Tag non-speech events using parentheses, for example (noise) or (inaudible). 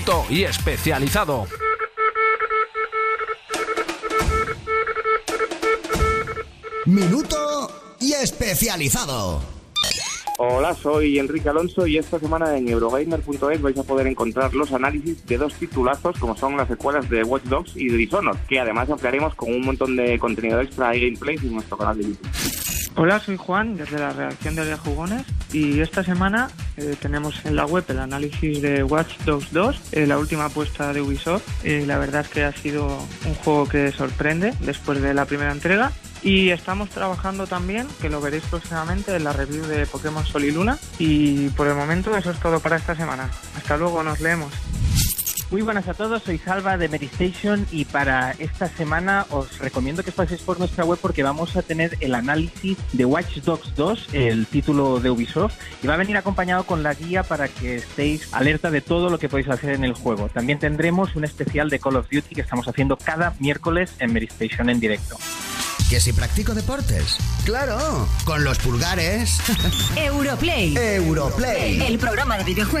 Minuto y especializado. Minuto y especializado. Hola, soy Enrique Alonso y esta semana en Eurogamer.es vais a poder encontrar los análisis de dos titulazos como son las secuelas de Watch Dogs y de Dishonored, que además ampliaremos con un montón de contenido extra y gameplay en nuestro canal de YouTube. Hola, soy Juan desde la redacción de Jugones y esta semana eh, tenemos en la web el análisis de Watch Dogs 2, eh, la última apuesta de Ubisoft. Eh, la verdad es que ha sido un juego que sorprende después de la primera entrega y estamos trabajando también, que lo veréis próximamente, en la review de Pokémon Sol y Luna. Y por el momento eso es todo para esta semana. Hasta luego, nos leemos. Muy buenas a todos, soy Salva de Medistation y para esta semana os recomiendo que os paséis por nuestra web porque vamos a tener el análisis de Watch Dogs 2, el título de Ubisoft, y va a venir acompañado con la guía para que estéis alerta de todo lo que podéis hacer en el juego. También tendremos un especial de Call of Duty que estamos haciendo cada miércoles en Medistation en directo. ¿Que si practico deportes? Claro, con los pulgares. (laughs) Europlay. Europlay. El programa de videojuegos